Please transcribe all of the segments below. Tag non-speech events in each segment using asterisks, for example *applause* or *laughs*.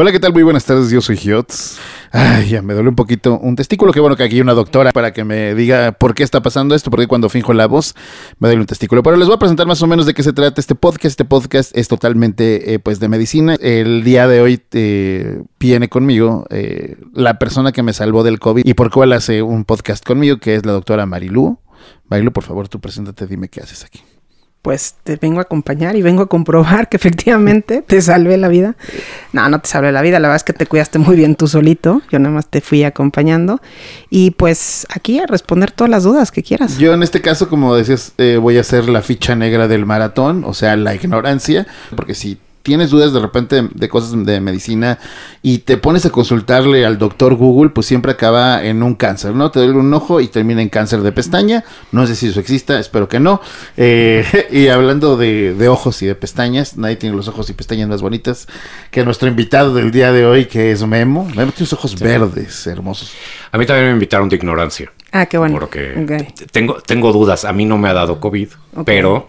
Hola, ¿qué tal? Muy buenas tardes, yo soy Giots. Ay, ya me duele un poquito un testículo. Qué bueno que aquí hay una doctora para que me diga por qué está pasando esto, porque cuando finjo la voz me duele un testículo. Pero les voy a presentar más o menos de qué se trata este podcast. Este podcast es totalmente eh, pues de medicina. El día de hoy eh, viene conmigo eh, la persona que me salvó del COVID y por cuál hace un podcast conmigo, que es la doctora Marilú. Marilú, por favor, tú preséntate, dime qué haces aquí pues te vengo a acompañar y vengo a comprobar que efectivamente te salvé la vida. No, no te salvé la vida, la verdad es que te cuidaste muy bien tú solito, yo nada más te fui acompañando y pues aquí a responder todas las dudas que quieras. Yo en este caso, como decías, eh, voy a hacer la ficha negra del maratón, o sea, la ignorancia, porque si tienes dudas de repente de cosas de medicina y te pones a consultarle al doctor Google, pues siempre acaba en un cáncer, ¿no? Te duele un ojo y termina en cáncer de pestaña. No sé si eso exista, espero que no. Eh, *laughs* y hablando de, de, ojos y de pestañas, nadie tiene los ojos y pestañas más bonitas que nuestro invitado del día de hoy, que es Memo. Memo tiene ojos verdes, hermosos. A mí también me invitaron de ignorancia. Ah, qué bueno. Porque tengo, tengo dudas. A mí no me ha dado COVID, pero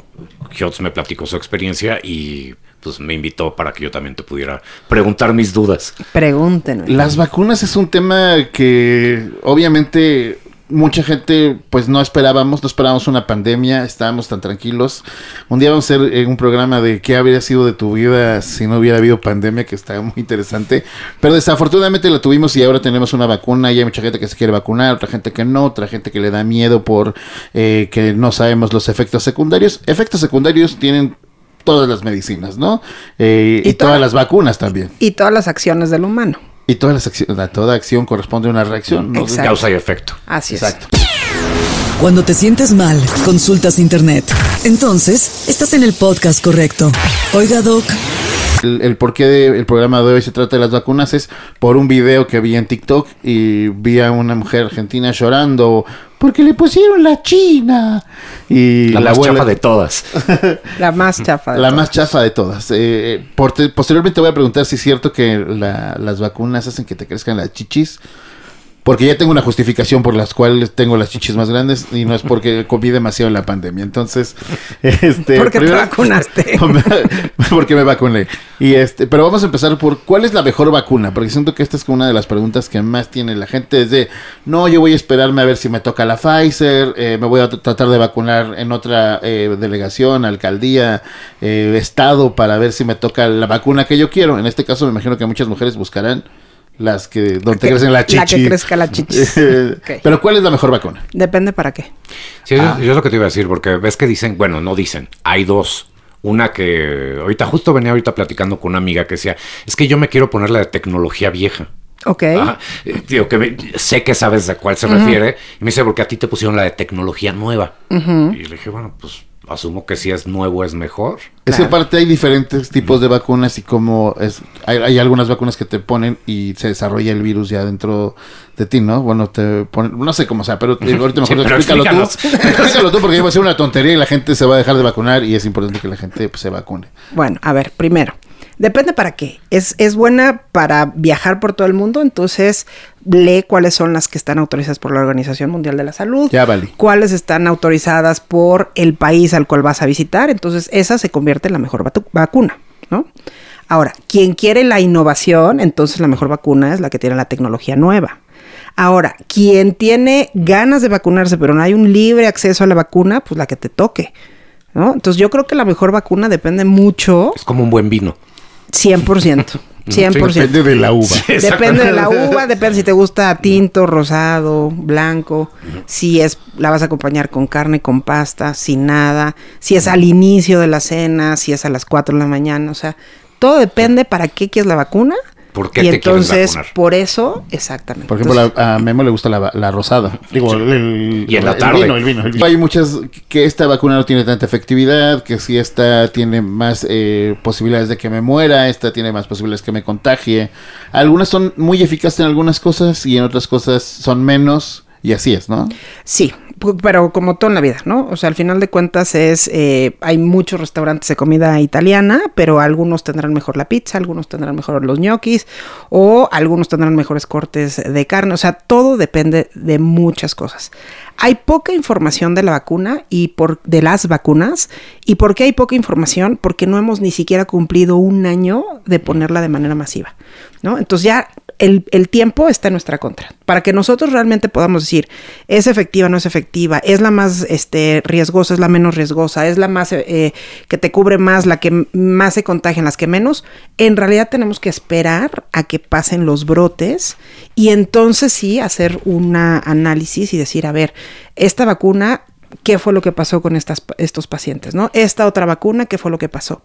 Giotz me platicó su experiencia y pues me invitó para que yo también te pudiera preguntar mis dudas. Pregúntenme. Las vacunas es un tema que obviamente mucha gente pues no esperábamos, no esperábamos una pandemia, estábamos tan tranquilos. Un día vamos a hacer eh, un programa de qué habría sido de tu vida si no hubiera habido pandemia, que está muy interesante. Pero desafortunadamente la tuvimos y ahora tenemos una vacuna y hay mucha gente que se quiere vacunar, otra gente que no, otra gente que le da miedo por eh, que no sabemos los efectos secundarios. Efectos secundarios tienen todas las medicinas, ¿no? Eh, y, todas las vacunas también. Y todas las acciones del humano. Y todas las acciones, toda acción corresponde a una reacción, ¿no? Causa y efecto. Así es. Exacto. Cuando te sientes mal, consultas internet. Entonces, estás en el podcast correcto. Oiga, Doc. El, el porqué del programa de hoy se trata de las vacunas es por un video que vi en TikTok y vi a una mujer argentina llorando porque le pusieron la China. Y la, más chafa de *laughs* todas. la más chafa de la más chafa de todas. Eh, posteriormente voy a preguntar si es cierto que las vacunas hacen que te crezcan las chichis. Porque ya tengo una justificación por las cuales tengo las chichis más grandes y no es porque *laughs* comí demasiado en la pandemia. Entonces, *laughs* este. Porque te vacunaste. *laughs* porque me vacuné. Y este, pero vamos a empezar por cuál es la mejor vacuna. Porque siento que esta es una de las preguntas que más tiene la gente. Es de, no, yo voy a esperarme a ver si me toca la Pfizer, eh, me voy a tratar de vacunar en otra eh, delegación, alcaldía, eh, estado, para ver si me toca la vacuna que yo quiero. En este caso, me imagino que muchas mujeres buscarán las que donde te crecen la chichi. La que crezca la chichi. *laughs* Pero ¿cuál es la mejor vacuna? Depende para qué. Sí, yo, es lo que te iba a decir, porque ves que dicen, bueno, no dicen, hay dos. Una que ahorita justo venía ahorita platicando con una amiga que decía, es que yo me quiero poner la de tecnología vieja. Ok. Eh, digo, que sé que sabes a cuál se refiere. Y me dice, porque a ti te pusieron la de tecnología nueva. Y le dije, bueno, pues asumo que si es nuevo es mejor. Es que aparte hay diferentes tipos de vacunas y como es, hay, algunas vacunas que te ponen y se desarrolla el virus ya dentro de ti, ¿no? Bueno, te ponen, no sé cómo sea, pero ahorita *laughs* mejor explícalo tú. *laughs* explícalo tú porque va a ser una tontería y la gente se va a dejar de vacunar y es importante que la gente pues, se vacune. Bueno, a ver, primero, Depende para qué. Es, es buena para viajar por todo el mundo, entonces lee cuáles son las que están autorizadas por la Organización Mundial de la Salud. Ya vale. Cuáles están autorizadas por el país al cual vas a visitar. Entonces, esa se convierte en la mejor vacuna, ¿no? Ahora, quien quiere la innovación, entonces la mejor vacuna es la que tiene la tecnología nueva. Ahora, quien tiene ganas de vacunarse, pero no hay un libre acceso a la vacuna, pues la que te toque. ¿no? Entonces yo creo que la mejor vacuna depende mucho. Es como un buen vino. 100%. 100%. depende de la uva. depende de la *laughs* uva, depende si te gusta tinto, rosado, blanco, si es la vas a acompañar con carne, con pasta, sin nada, si es al inicio de la cena, si es a las 4 de la mañana, o sea, todo depende para qué quieres la vacuna ¿Por qué y entonces, por eso, exactamente. Por ejemplo, a Memo le gusta la, rosada. Digo, el, y en la tarde. El vino, el vino, Hay muchas que esta vacuna no tiene tanta efectividad, que si esta tiene más eh, posibilidades de que me muera, esta tiene más posibilidades que me contagie. Algunas son muy eficaces en algunas cosas y en otras cosas son menos. Y así es, ¿no? Sí, pero como todo en la vida, ¿no? O sea, al final de cuentas es, eh, hay muchos restaurantes de comida italiana, pero algunos tendrán mejor la pizza, algunos tendrán mejor los ñoquis, o algunos tendrán mejores cortes de carne, o sea, todo depende de muchas cosas. Hay poca información de la vacuna y por de las vacunas. ¿Y por qué hay poca información? Porque no hemos ni siquiera cumplido un año de ponerla de manera masiva. ¿no? Entonces ya el, el, tiempo está en nuestra contra. Para que nosotros realmente podamos decir, es efectiva, no es efectiva, es la más este, riesgosa, es la menos riesgosa, es la más eh, que te cubre más, la que más se contagian, las que menos, en realidad tenemos que esperar a que pasen los brotes y entonces sí hacer un análisis y decir, a ver, esta vacuna qué fue lo que pasó con estas, estos pacientes, ¿no? Esta otra vacuna, qué fue lo que pasó.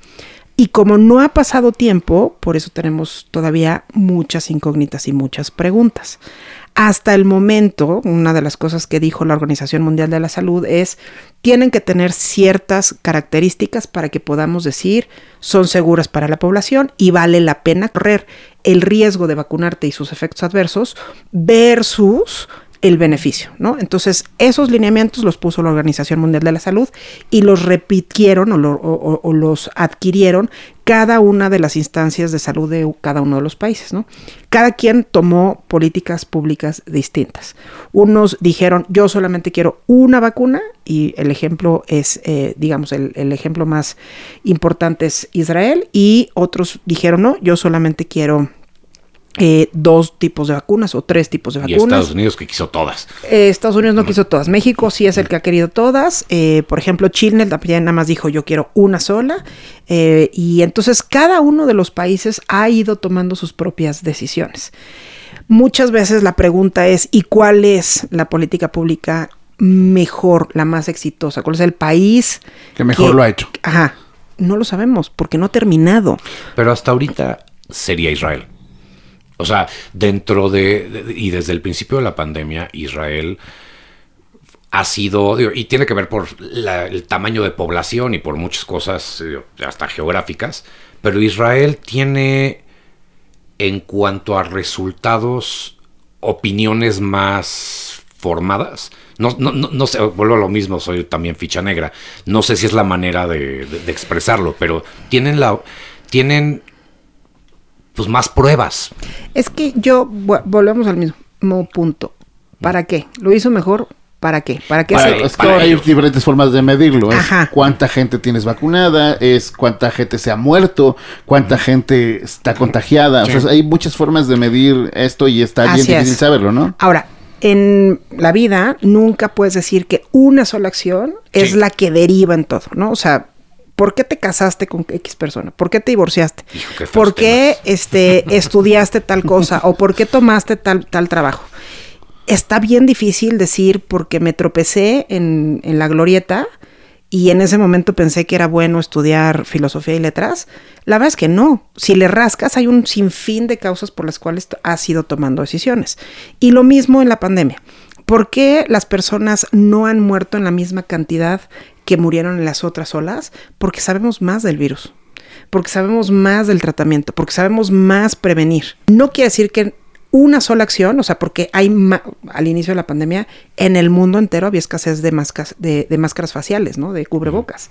Y como no ha pasado tiempo, por eso tenemos todavía muchas incógnitas y muchas preguntas. Hasta el momento, una de las cosas que dijo la Organización Mundial de la Salud es, tienen que tener ciertas características para que podamos decir son seguras para la población y vale la pena correr el riesgo de vacunarte y sus efectos adversos versus el beneficio, ¿no? Entonces, esos lineamientos los puso la Organización Mundial de la Salud y los repitieron o, los adquirieron cada una de las instancias de salud de cada uno de los países, ¿no? Cada quien tomó políticas públicas distintas. Unos dijeron, yo solamente quiero una vacuna y el ejemplo es, eh, digamos, el, el ejemplo más importante es Israel y otros dijeron, no, yo solamente quiero eh, dos tipos de vacunas o tres tipos de vacunas. Y Estados Unidos que quiso todas. Eh, Estados Unidos no quiso todas. México sí es el que ha querido todas. Eh, por ejemplo, Chile también nada más dijo yo quiero una sola. y entonces cada uno de los países ha ido tomando sus propias decisiones. Muchas veces la pregunta es ¿y cuál es la política pública mejor, la más exitosa? ¿Cuál es el país que mejor lo ha hecho? Ajá. No lo sabemos porque no ha terminado. Pero hasta ahorita sería Israel. O sea, dentro de, y desde el principio de la pandemia, Israel ha sido, y tiene que ver por el tamaño de población y por muchas cosas, hasta geográficas, pero Israel tiene, en cuanto a resultados, opiniones más formadas. No, no, no, no sé, vuelvo a lo mismo, soy también ficha negra. No sé si es la manera de, de expresarlo, pero tienen la. Tienen pues más pruebas. Es que yo, volvemos al mismo punto. ¿Para qué? ¿Lo hizo mejor? ¿Para qué? ¿Para qué hay diferentes formas de medirlo. Es cuánta gente tienes vacunada, es cuánta gente se ha muerto, cuánta gente está contagiada. O sea, hay muchas formas de medir esto y está bien difícil saberlo, ¿no? Ahora, en la vida nunca puedes decir que una sola acción es la que deriva en todo, ¿no? O sea, ¿Por qué te casaste con X persona? ¿Por qué te divorciaste? ¿Por qué este, *laughs* estudiaste tal cosa? ¿O por qué tomaste tal, tal trabajo? Está bien difícil decir porque me tropecé en, en la glorieta y en ese momento pensé que era bueno estudiar filosofía y letras. La verdad es que no. Si le rascas, hay un sinfín de causas por las cuales has ido tomando decisiones. Y lo mismo en la pandemia. ¿Por qué las personas no han muerto en la misma cantidad que murieron en las otras olas? Porque sabemos más del virus, porque sabemos más del tratamiento, porque sabemos más prevenir. No quiere decir que una sola acción, o sea, porque hay al inicio de la pandemia en el mundo entero había escasez de, máscaras, de, máscaras faciales, ¿no? De cubrebocas.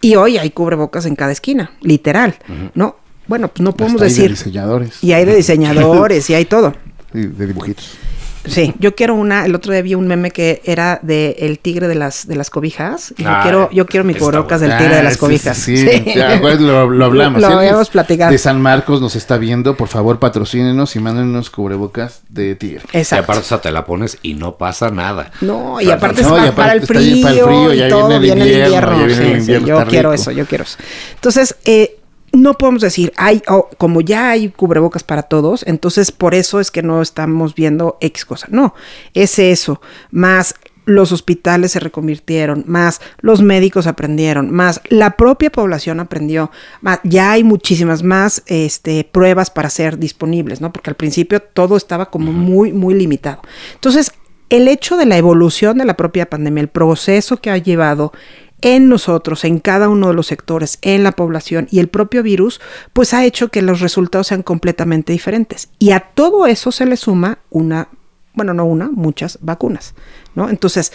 Y hoy hay cubrebocas en cada esquina, literal, ¿no? Bueno, pues no podemos decir. de diseñadores. Y hay de diseñadores y hay todo. *laughs* Y de dibujitos. Sí, yo quiero una, el otro día vi un meme que era de el tigre de las de las cobijas. Y yo quiero, yo quiero mi cubrebocas del tigre de las cobijas. Sí, sí, lo, hablamos. Lo habíamos platicado. De San Marcos nos está viendo, por favor patrocínenos y mándenos cubrebocas de tigre. Exacto. Y aparte esa te la pones y no pasa nada. No, y aparte, es para, el frío, para el frío, y todo viene el invierno. yo quiero eso, yo quiero eso. Entonces, eh, no podemos decir, hay, como ya hay cubrebocas para todos, entonces por eso es que no estamos viendo X cosa. No, es eso, más los hospitales se reconvirtieron, más los médicos aprendieron, más la propia población aprendió, más ya hay muchísimas más este, pruebas para ser disponibles, ¿no? Porque al principio todo estaba como muy, muy limitado. Entonces, el hecho de la evolución de la propia pandemia, el proceso que ha llevado en nosotros, en cada uno de los sectores, en la población y el propio virus, pues ha hecho que los resultados sean completamente diferentes. Y a todo eso se le suma una, bueno, no una, muchas vacunas, ¿no? Entonces,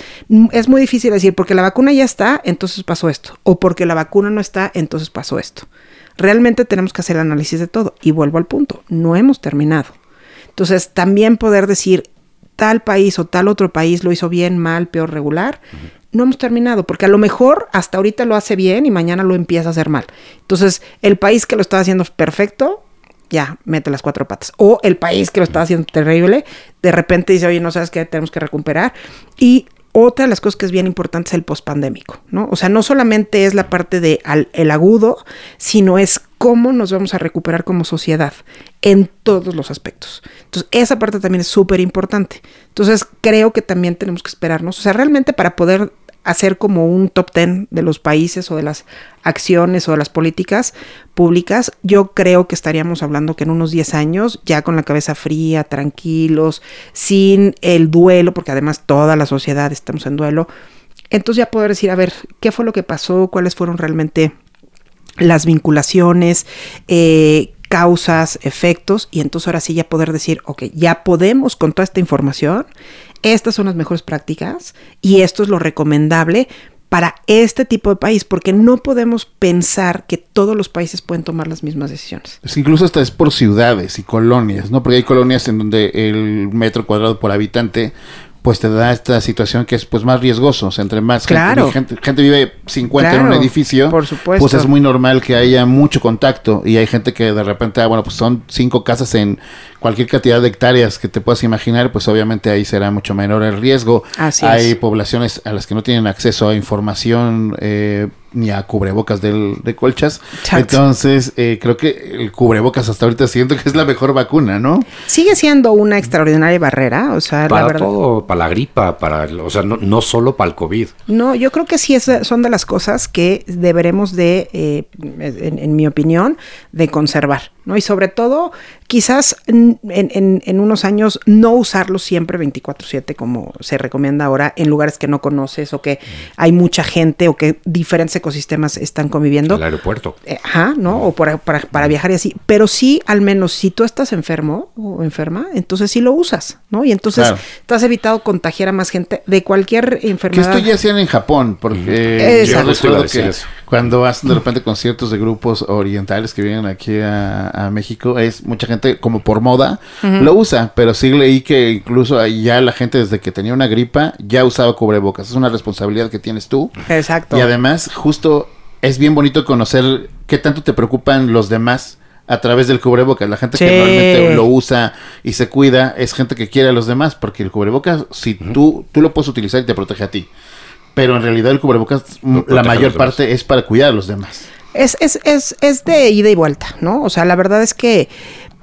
es muy difícil decir, porque la vacuna ya está, entonces pasó esto, o porque la vacuna no está, entonces pasó esto. Realmente tenemos que hacer el análisis de todo. Y vuelvo al punto, no hemos terminado. Entonces, también poder decir, tal país o tal otro país lo hizo bien, mal, peor, regular, no hemos terminado, porque a lo mejor hasta ahorita lo hace bien y mañana lo empieza a hacer mal. Entonces, el país que lo está haciendo perfecto, ya, mete las cuatro patas. O el país que lo está haciendo terrible, de repente dice, oye, no sabes qué, tenemos que recuperar. Y otra de las cosas que es bien importante es el pospandémico, ¿no? O sea, no solamente es la parte de el agudo, sino es cómo nos vamos a recuperar como sociedad en todos los aspectos. Entonces, esa parte también es súper importante. Entonces, creo que también tenemos que esperarnos, o sea, realmente para poder hacer como un top ten de los países o de las acciones o de las políticas públicas, yo creo que estaríamos hablando que en unos 10 años, ya con la cabeza fría, tranquilos, sin el duelo, porque además toda la sociedad estamos en duelo, entonces ya poder decir, a ver, ¿qué fue lo que pasó? ¿Cuáles fueron realmente las vinculaciones? Eh, causas, efectos, y entonces ahora sí ya poder decir, ok, ya podemos con toda esta información estas son las mejores prácticas y esto es lo recomendable para este tipo de país, porque no podemos pensar que todos los países pueden tomar las mismas decisiones. incluso hasta es por ciudades y colonias, ¿no? Porque hay colonias en donde el metro cuadrado por habitante pues te da esta situación que es pues más riesgoso, o sea, entre más gente, gente, vive 50 en un edificio, por supuesto. pues es muy normal que haya mucho contacto y hay gente que de repente, ah, bueno, pues son cinco casas en cualquier cantidad de hectáreas que te puedas imaginar, pues obviamente ahí será mucho menor el riesgo. Hay poblaciones a las que no tienen acceso a información eh, ni a cubrebocas del, de colchas. Entonces, eh, creo que el cubrebocas hasta ahorita siento que es la mejor vacuna, ¿no? Sigue siendo una extraordinaria barrera, o sea, para la verdad. todo, para la gripa, para, o sea, no, no solo para el COVID. No, yo creo que sí es, son de las cosas que deberemos de, eh, en mi opinión, de conservar. ¿No? Y sobre todo, quizás en, en, unos años no usarlo siempre 24/7 como se recomienda ahora en lugares que no conoces o que hay mucha gente o que diferentes ecosistemas están conviviendo. El aeropuerto. Eh, ajá, ¿no? O para, para, viajar y así. Pero sí, al menos si tú estás enfermo o enferma, entonces sí lo usas, ¿no? Y entonces te has evitado contagiar a más gente de cualquier enfermedad. Que esto ya hacían en Japón, porque yo recuerdo que cuando hacen de repente conciertos de grupos orientales que vienen aquí a, México, es mucha gente como por moda lo usa, pero sí leí que incluso ya la gente desde que tenía una gripa ya usaba cubrebocas. Es una responsabilidad que tienes tú. Exacto. Y además, justo es bien bonito conocer qué tanto te preocupan los demás a través del cubrebocas. La gente que normalmente lo usa y se cuida es gente que quiere a los demás, porque el cubrebocas, si tú, tú lo puedes utilizar y te protege a ti pero en realidad el cubrebocas la mayor parte es para cuidar a los demás. Es, es, es, es de ida y vuelta, ¿no? O sea, la verdad es que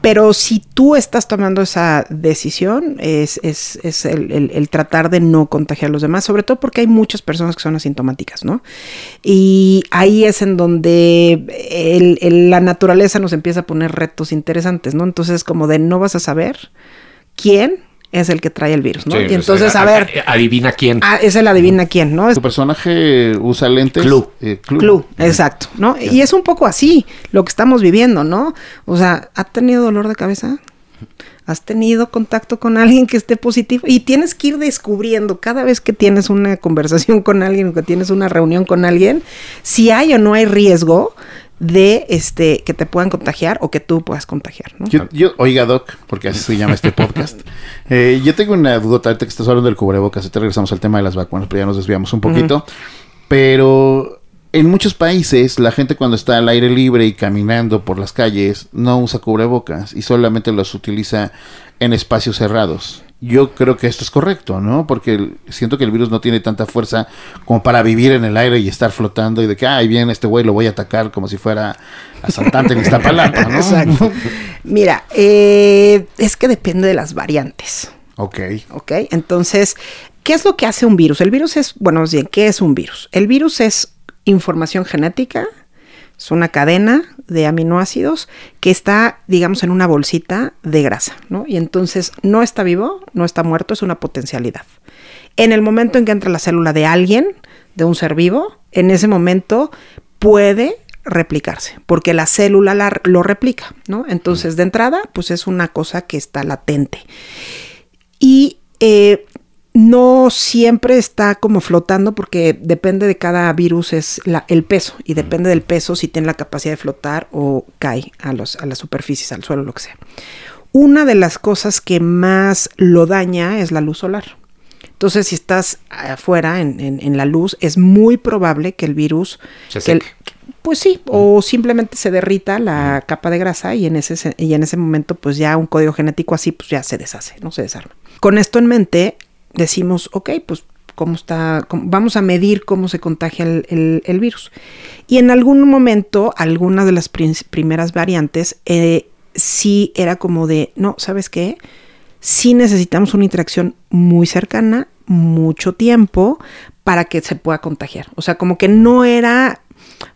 pero si tú estás tomando esa decisión, es, es, es el, el, tratar de no contagiar a los demás, sobre todo porque hay muchas personas que son asintomáticas, ¿no? Y ahí es en donde el, la naturaleza nos empieza a poner retos interesantes, ¿no? Entonces, como de no vas a saber quién es el que trae el virus, ¿no? y entonces, a, ver... Adivina quién. Ah, es el adivina quién, ¿no? Su personaje usa lentes. Club. Eh, club. exacto, ¿no? Y es un poco así lo que estamos viviendo, ¿no? O sea, ¿ha tenido dolor de cabeza? ¿Has tenido contacto con alguien que esté positivo? Y tienes que ir descubriendo cada vez que tienes una conversación con alguien o que tienes una reunión con alguien, si hay o no hay riesgo de este que te puedan contagiar o que tú puedas contagiar. ¿no? Yo, oiga, Doc, porque así se llama este *laughs* podcast. Eh, yo tengo una duda, ahorita que estás hablando del cubrebocas, te regresamos al tema de las vacunas, pero ya nos desviamos un poquito. Pero en muchos países la gente cuando está al aire libre y caminando por las calles no usa cubrebocas y solamente los utiliza en espacios cerrados yo creo que esto es correcto, ¿no? Porque siento que el virus no tiene tanta fuerza como para vivir en el aire y estar flotando y de que, ay, bien, este güey lo voy a atacar como si fuera asaltante en Iztapalapa, ¿no? Exacto. Mira, eh, es que depende de las variantes. Ok. Ok, entonces, ¿qué es lo que hace un virus? El virus es, bueno, bien, ¿qué es un virus? El virus es información genética, es una cadena de aminoácidos que está, digamos, en una bolsita de grasa, ¿no? Y entonces no está vivo, no está muerto, es una potencialidad. En el momento en que entra la célula de alguien, de un ser vivo, en ese momento puede replicarse, porque la célula lo replica, ¿no? Entonces, de entrada, pues es una cosa que está latente. Y eh, no siempre está como flotando porque depende de cada virus es el peso y depende del peso si tiene la capacidad de flotar o cae a, los, a las superficies, al suelo, lo que sea. una de las cosas que más lo daña es la luz solar. Entonces, si estás afuera en, en- en la luz, es muy probable que el virus... Se que el- seque. pues sí, o simplemente se derrita la capa de grasa y en ese se- y en ese momento pues ya un código genético así pues ya se deshace, no se desarma. Con esto en mente decimos, ok, pues cómo está, cómo- vamos a medir cómo se contagia el, el- el virus. Y en algún momento, alguna de las primeras variantes eh, sí era como de, no, ¿sabes qué? Sí necesitamos una interacción muy cercana, mucho tiempo, para que se pueda contagiar. O sea, como que no era,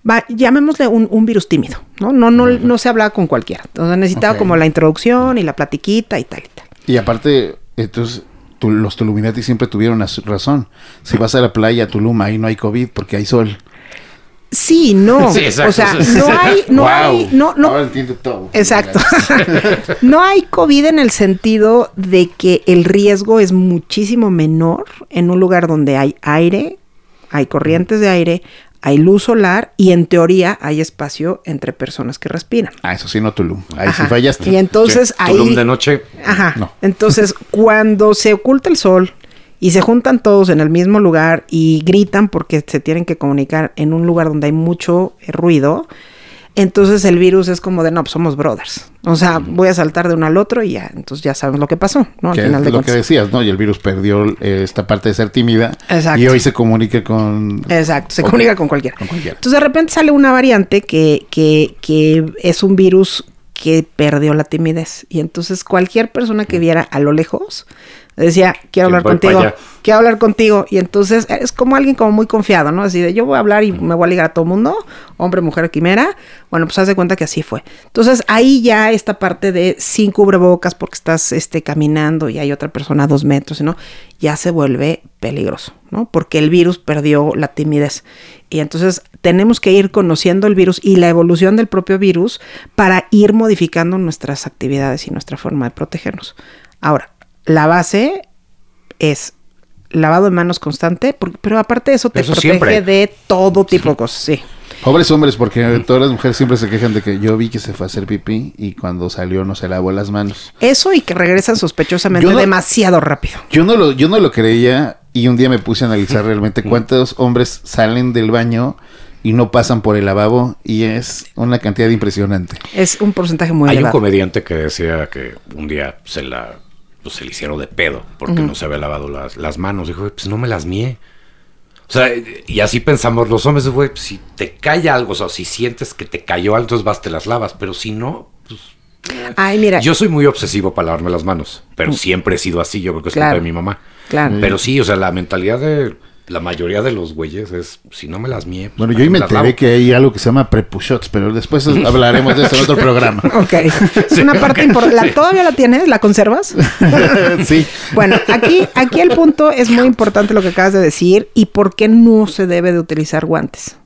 va, llamémosle un, un virus tímido, ¿no? No, no, no se hablaba con cualquiera. Entonces necesitaba Ok. como la introducción y la platiquita y tal y tal. Y aparte, entonces, tu- los Tuluminati siempre tuvieron az- razón. Si vas a la playa Tulum, ahí no hay COVID porque hay sol. Sí, no. *laughs* Sí, exacto. O sea, no hay, no Wow. hay, no, no. Ahora entiendo todo. Exacto. *laughs* no hay COVID en el sentido de que el riesgo es muchísimo menor en un lugar donde hay aire, hay corrientes de aire, hay luz solar y en teoría hay espacio entre personas que respiran. Ah, eso sí, no Tulum. Ahí sí fallaste. Y entonces Sí, Tulum ahí de noche. Ajá. No. Entonces, *laughs* cuando se oculta el sol y se juntan todos en el mismo lugar y gritan porque se tienen que comunicar en un lugar donde hay mucho eh, ruido, entonces el virus es como de, no, pues somos brothers. O sea, voy a saltar de uno al otro y ya, entonces ya sabemos lo que pasó, ¿no? Al Que final es de lo que decías, ¿no? Y el virus perdió eh, esta parte de ser tímida. Exacto. Y hoy se comunica con... Exacto, se comunica con cualquiera. Con cualquiera. Entonces de repente sale una variante que, que, que es un virus que perdió la timidez. Y entonces cualquier persona que viera a lo lejos decía, quiero hablar contigo, quiero hablar contigo. Y entonces es como alguien como muy confiado, ¿no? Así de, yo voy a hablar y me voy a ligar a todo mundo, hombre, mujer, quimera. Bueno, pues haz de cuenta que así fue. Entonces ahí ya esta parte de sin cubrebocas porque estás este, caminando y hay otra persona a dos metros, ¿no? Ya se vuelve peligroso, ¿no? Porque el virus perdió la timidez. Y entonces tenemos que ir conociendo el virus y la evolución del propio virus para ir modificando nuestras actividades y nuestra forma de protegernos. Ahora, la base es lavado de manos constante, por- pero aparte de eso te Eso protege siempre. de todo tipo de cosas, sí. Pobres hombres, porque todas las mujeres siempre se quejan de que yo vi que se fue a hacer pipí y cuando salió no se lavó las manos. Eso y que regresan sospechosamente no- demasiado rápido. Yo no lo, yo no lo creía y un día me puse a analizar realmente cuántos hombres salen del baño y no pasan por el lavabo y es una cantidad impresionante. Es un porcentaje muy Hay un elevado. comediante que decía que un día se la pues, se le hicieron de pedo porque no se había lavado las, las manos. Dijo, pues no me las mié. O sea, y así pensamos los hombres, güey, pues, si te cae algo, o sea, si sientes que te cayó algo, entonces vas, te las lavas, pero si no, pues... Ay, mira, Yo soy muy obsesivo para lavarme las manos, pero siempre he sido así, yo creo que es Claro. culpa de mi mamá. Claro. Pero sí, o sea, la mentalidad de la mayoría de los güeyes es, si no me las mié... pues, Bueno, ¿para yo me enteré que hay algo que se llama prepuchots, pero después *laughs* hablaremos de eso en otro programa. *laughs* Ok. *laughs* Es una parte importante. ¿Todavía la tienes? ¿La conservas? sí. Bueno, aquí, aquí el punto es muy importante lo que acabas de decir y por qué no se debe de utilizar guantes.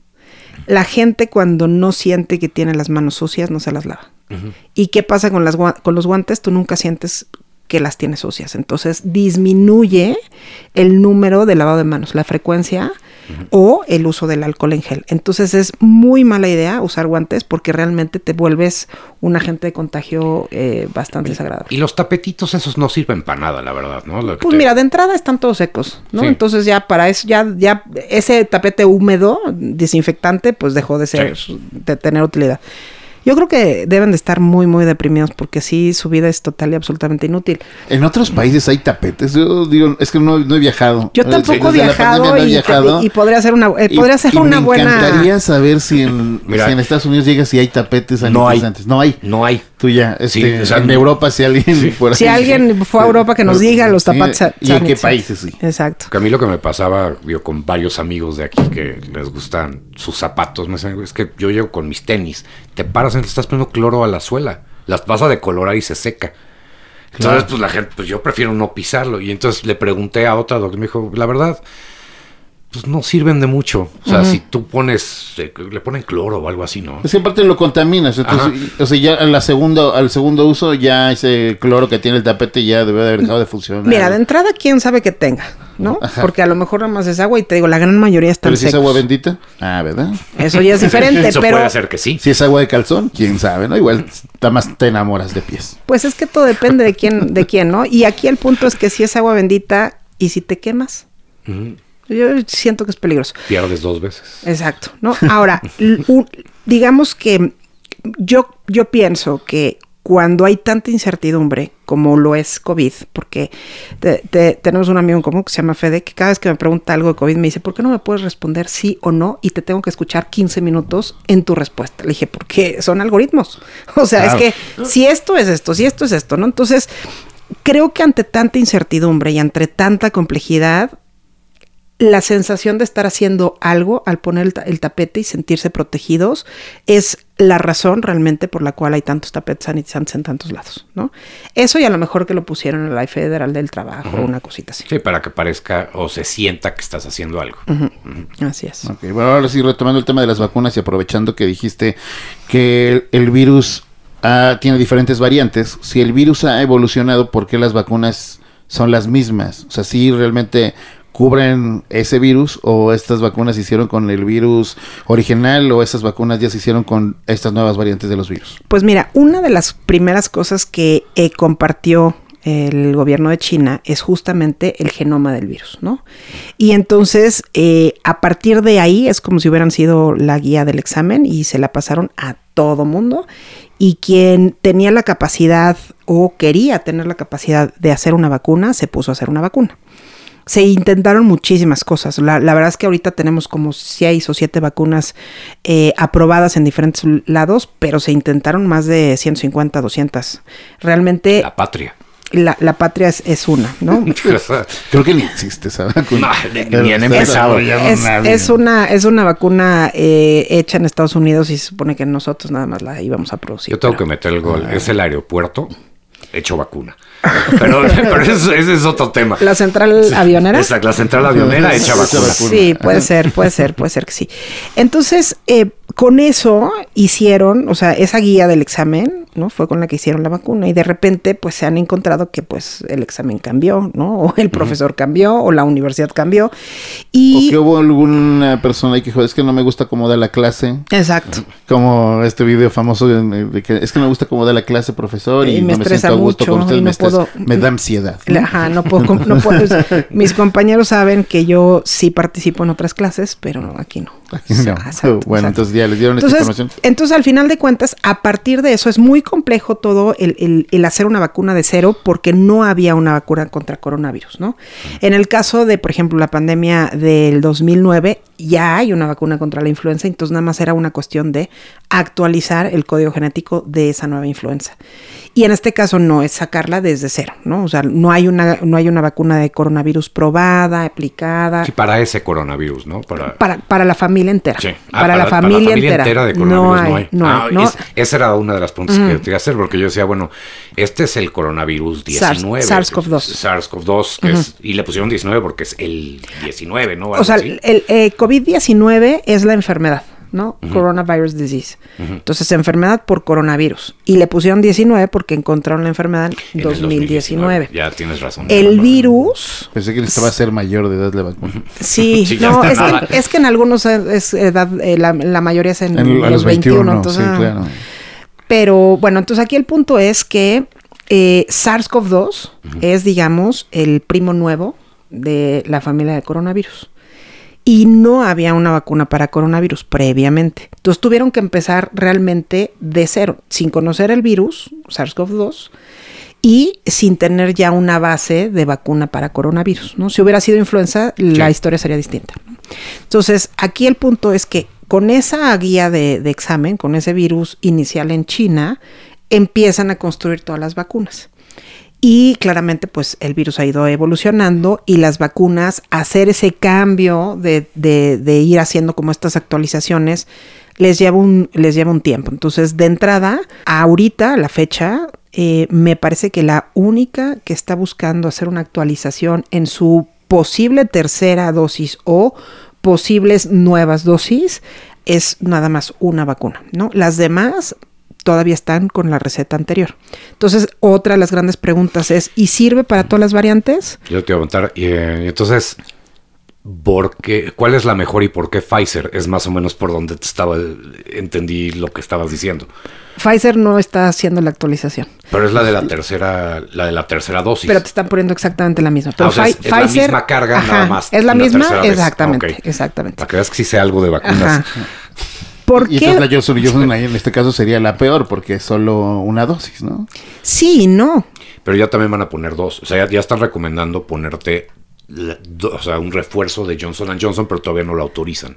La gente cuando no siente que tiene las manos sucias no se las lava. ¿Y qué pasa con, las, con los guantes? Tú nunca sientes que las tienes sucias. Entonces disminuye el número de lavado de manos, la frecuencia o el uso del alcohol en gel. Entonces es muy mala idea usar guantes porque realmente te vuelves un agente de contagio eh, bastante desagradable. Y los tapetitos esos no sirven para nada, la verdad, ¿no? Lo que Pues te- mira, de entrada están todos secos, ¿no? Sí. Entonces ya para eso, ya, ya ese tapete húmedo, desinfectante, pues dejó de ser, de tener utilidad. Yo creo que deben de estar muy, muy deprimidos porque sí, su vida es total y absolutamente inútil. En otros países hay tapetes. Yo digo, es que no, no he viajado. Yo Eh, tampoco he viajado, pandemia no he y, viajado. y- y podría ser una, eh, podría ser y una me buena... encantaría saber si en, Mira. si en Estados Unidos llega si hay tapetes No hay. No hay. No hay. Tú ya, este, Sí, o sea, en Europa si alguien por Si ahí- alguien fue a Europa que nos diga los Sí, tapetes ¿Y en qué países sí? Exacto. Que a mí lo que me pasaba, yo con varios amigos de aquí que les gustan sus zapatos, me dicen, es que yo llego con mis tenis, te paras y te estás poniendo cloro a la suela, las vas a decolorar y se seca. Entonces, pues la gente, pues yo prefiero no pisarlo. Y entonces le pregunté a otra doctora, me dijo, la verdad, pues no sirven de mucho. O sea, si tú pones, eh, le ponen cloro o algo así, ¿no? Es que aparte lo contaminas, entonces, o sea, ya a la segunda, al segundo uso ya ese cloro que tiene el tapete ya debe de haber dejado de funcionar. Mira, de entrada, quién sabe que tenga, ¿no? Ajá. Porque a lo mejor nada más es agua y te digo, la gran mayoría están Pero si es secos. agua bendita, ah, ¿verdad? Eso ya es diferente, *laughs* Eso pero puede ser que sí. Si es agua de calzón, quién sabe, ¿no? Igual nada más te enamoras de pies. pues es que todo depende de quién, de quién, ¿no? Y aquí el punto es que si es agua bendita y si te quemas, Ujú. Yo siento que es peligroso. Pierdes dos veces. Exacto, ¿no? Ahora, digamos que yo, yo pienso que cuando hay tanta incertidumbre como lo es COVID, porque te- te- tenemos un amigo en común que se llama Fede, que cada vez que me pregunta algo de COVID me dice, ¿por qué no me puedes responder sí o no? Y te tengo que escuchar 15 minutos en tu respuesta. Le dije, porque son algoritmos. *laughs* O sea, Claro. es que si esto es esto, si esto es esto, ¿no? Entonces, creo que ante tanta incertidumbre y ante tanta complejidad, la sensación de estar haciendo algo al poner el, ta- el tapete y sentirse protegidos es la razón realmente por la cual hay tantos tapetes sanitizantes en tantos lados, ¿no? Eso y a lo mejor que lo pusieron en la Ley Federal del Trabajo o una cosita así. Sí, para que parezca o se sienta que estás haciendo algo. Así es. Ok, bueno, ahora sí, retomando el tema de las vacunas y aprovechando que dijiste que el, el virus ah, tiene diferentes variantes, si el virus ha evolucionado, ¿por qué las vacunas son las mismas? O sea, si realmente cubren ese virus o estas vacunas se hicieron con el virus original o estas vacunas ya se hicieron con estas nuevas variantes de los virus. Pues mira, una de las primeras cosas que eh, compartió el gobierno de China es justamente el genoma del virus, ¿no? Y entonces, eh, a partir de ahí, es como si hubieran sido la guía del examen y se la pasaron a todo mundo. Y quien tenía la capacidad o quería tener la capacidad de hacer una vacuna, se puso a hacer una vacuna se intentaron muchísimas cosas. La, la, verdad es que ahorita tenemos como seis o siete vacunas eh, aprobadas en diferentes lados, pero se intentaron más de 150, 200. Realmente... La patria. La, la patria es, es, una, ¿no? *laughs* Creo que ni existe esa vacuna. No, ni han empezado. Es, es, una, es una vacuna eh, hecha en Estados Unidos y se supone que nosotros nada más la íbamos a producir. Yo tengo pero... que meter el gol. Es el aeropuerto hecho vacuna. Pero, *laughs* pero ese, ese, es otro tema. La central avionera. Exacto, la central avionera hecha vacuna. Sí, puede ser, puede ser, puede ser que sí. Entonces, eh, con eso hicieron, o sea, esa guía del examen, ¿no? Fue con la que hicieron la vacuna y de repente, pues se han encontrado que, pues, el examen cambió, ¿no? O el profesor uh -huh. cambió, o la universidad cambió. Y... O que hubo alguna persona ahí que dijo, es que no me gusta cómo da la clase. Exacto. Como este video famoso de, que es que no me gusta cómo da la clase, profesor, y, y me no me siento a gusto mucho, con usted, y no me, puedo- me da ansiedad. Ajá, no puedo, no puedo. *laughs* Mis compañeros saben que yo sí participo en otras clases, pero aquí no. Aquí no. Exacto, bueno, exacto. entonces ya les dieron esta información. entonces, al final de cuentas, a partir de eso es complejo todo el, el- el hacer una vacuna de cero porque no había una vacuna contra coronavirus, ¿no? En el caso de, por ejemplo, la pandemia del 2009, ya hay una vacuna contra la influenza, entonces nada más era una cuestión de actualizar el código genético de esa nueva influenza. Y en este caso no es sacarla desde cero, ¿no? O sea, no hay una, no hay una vacuna de coronavirus probada, aplicada. Sí, para ese coronavirus, ¿no? Para, Para, para la familia entera. Sí. Ah, Para, la familia, entera. de coronavirus no hay. No Ah, hay, no. es- esa era una de las preguntas que quería hacer, porque yo decía, bueno, este es el coronavirus 19. SARS- SARS-CoV-2. SARS-CoV-2, que es- y le pusieron 19 porque es el 19, ¿no? O sea, así. el eh, COVID-19 es la enfermedad, ¿no? Coronavirus disease. Entonces, enfermedad por coronavirus. Y le pusieron 19 porque encontraron la enfermedad en En el 2019. Ya tienes razón. El virus, Pensé que necesitaba ser mayor de edad la vacuna. sí, *laughs* no, es que, es que en algunos es edad, eh, la, la mayoría es en, En- a los 21, sí, entonces, ah, claro. Pero bueno, entonces aquí el punto es que eh, SARS-CoV-2 es, digamos, el primo nuevo de la familia de coronavirus. Y no había una vacuna para coronavirus previamente. Entonces tuvieron que empezar realmente de cero, sin conocer el virus, SARS-CoV-2, y sin tener ya una base de vacuna para coronavirus. ¿no? Si hubiera sido influenza, la historia sería distinta. Entonces, aquí el punto es que con esa guía de, de examen, con ese virus inicial en China, empiezan a construir todas las vacunas. Y claramente, pues el virus ha ido evolucionando y las vacunas, hacer ese cambio de, de- de ir haciendo como estas actualizaciones, les lleva un, les lleva un tiempo. Entonces, de entrada, ahorita, a la fecha, eh, me parece que la única que está buscando hacer una actualización en su posible tercera dosis o posibles nuevas dosis es nada más una vacuna, ¿no? Las demás todavía están con la receta anterior. Entonces, otra de las grandes preguntas es, ¿y sirve para todas las variantes? Yo te voy a preguntar, y, eh, entonces, ¿por qué, ¿cuál es la mejor y por qué Pfizer? Es más o menos por donde te estaba, entendí lo que estabas diciendo. Pfizer no está haciendo la actualización. Pero es la de la tercera, la de la tercera dosis. Pero te están poniendo exactamente la misma. Pero Ah, o sea, es- es la misma carga, nada más, Es la misma, exactamente, exactamente. Para que veas que sí sé algo de vacunas. Ajá. *laughs* ¿Por Y qué? entonces la Johnson Johnson ahí en este caso sería la peor porque es solo una dosis, ¿no? Sí no. Pero ya también van a poner dos. O sea, ya, ya están recomendando ponerte la- do- o sea, un refuerzo de Johnson Johnson, pero todavía no lo autorizan.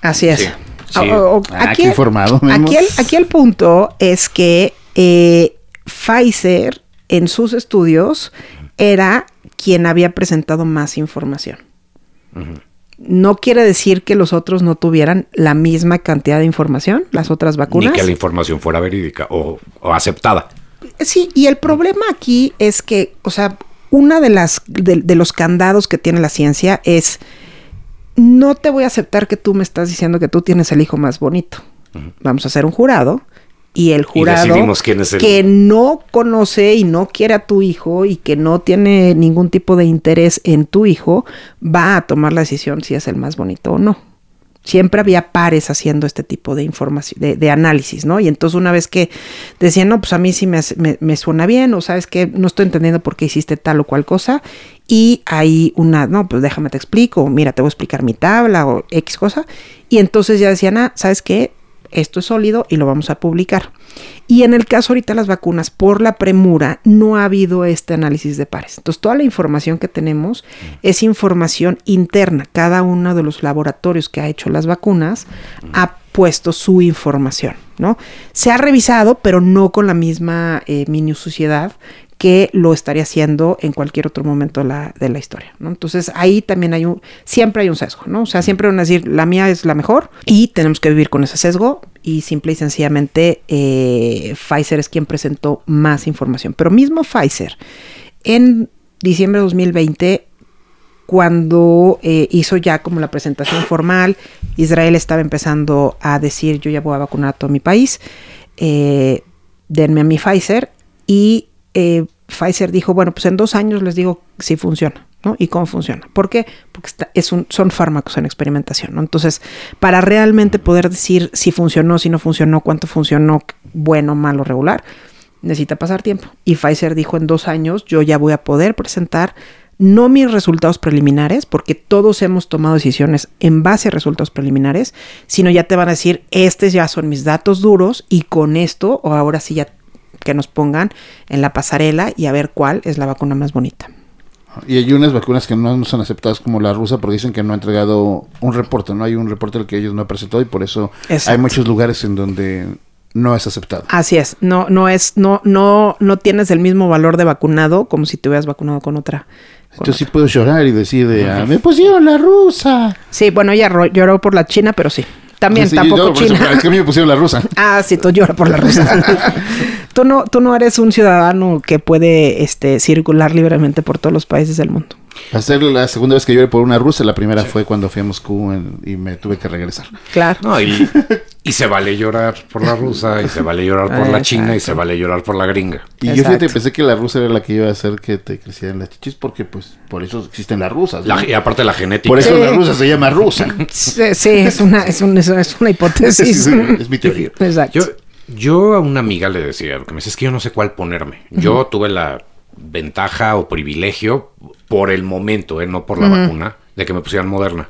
Así es. Sí, sí. O- o- Ah, qué informado, aquí, el, aquí el punto es que eh, Pfizer en sus estudios era quien había presentado más información. No quiere decir que los otros no tuvieran la misma cantidad de información, las otras vacunas. Ni que la información fuera verídica o, o aceptada. Sí, y el problema aquí es que, o sea, una de las de, de los candados que tiene la ciencia es no te voy a aceptar que tú me estás diciendo que tú tienes el hijo más bonito. Vamos a hacer un jurado y el jurado es el- que no conoce y no quiere a tu hijo y que no tiene ningún tipo de interés en tu hijo va a tomar la decisión si es el más bonito o no. Siempre había pares haciendo este tipo de información, de, de análisis, ¿no? Y entonces una vez que decían, no, pues a mí sí me, me- me suena bien, o sabes que no estoy entendiendo por qué hiciste tal o cual cosa, y hay una, no, pues déjame te explico, o mira, te voy a explicar mi tabla o X cosa, y entonces ya decían, ah, ¿sabes qué? Esto es sólido y lo vamos a publicar. Y en el caso ahorita de las vacunas, por la premura, no ha habido este análisis de pares. Entonces, toda la información que tenemos es información interna. Cada uno de los laboratorios que ha hecho las vacunas ha puesto su información, ¿no? Se ha revisado, pero no con la misma eh, minuciosidad que lo estaría haciendo en cualquier otro momento de la, de la historia, ¿no? Entonces ahí también hay un, siempre hay un sesgo, ¿no? O sea, siempre van a decir, la mía es la mejor y tenemos que vivir con ese sesgo y simple y sencillamente eh, Pfizer es quien presentó más información. Pero mismo Pfizer, en diciembre de 2020, cuando eh, hizo ya como la presentación formal, Israel estaba empezando a decir, yo ya voy a vacunar a todo mi país, eh, denme a mi Pfizer y eh, Pfizer dijo, bueno, pues en dos años les digo si funciona, ¿no? Y cómo funciona. ¿Por qué? Porque es un, son fármacos en experimentación, ¿no? Entonces, para realmente poder decir si funcionó, si no funcionó, cuánto funcionó, bueno, malo, regular, necesita pasar tiempo. Y Pfizer dijo, en dos años yo ya voy a poder presentar no mis resultados preliminares, porque todos hemos tomado decisiones en base a resultados preliminares, sino ya te van a decir, estos ya son mis datos duros y con esto, o ahora sí ya que nos pongan en la pasarela y a ver cuál es la vacuna más bonita. Y hay unas vacunas que no son aceptadas como la rusa porque dicen que no ha entregado un reporte, no hay un reporte al que ellos no han presentado y por eso Exacto. hay muchos lugares en donde no es aceptado. Así es, no, no es, no, no, no tienes el mismo valor de vacunado como si te hubieras vacunado con otra. con Entonces sí puedo llorar y decir, de, ah, me pusieron la rusa. Sí, bueno, ella lloró por la China, pero sí. También, Sí, tampoco eso, China. es que a mí me pusieron la rusa. *laughs* Ah, sí, tú lloras por la rusa. *laughs* tú no, tú no eres un ciudadano que puede este, circular libremente por todos los países del mundo. Va a ser la segunda vez que lloré por una rusa. La primera fue cuando fui a Moscú en- y me tuve que regresar. Claro. No, y, *laughs* y se vale llorar por la rusa, y se vale llorar por la china, y se vale llorar por la gringa. Y yo Exacto. fíjate, pensé que la rusa era la que iba a hacer que te crecieran las chichis porque pues por eso existen las rusas. y aparte la genética. por eso Sí. la rusa se llama rusa. Sí, sí, es una, es un- es una hipótesis. Sí, sí, es mi teoría. *laughs* Exacto. Yo, yo a una amiga le decía, que me decía, es que yo no sé cuál ponerme. Yo tuve la ventaja o privilegio por el momento, ¿eh? no por la vacuna, de que me pusieran moderna.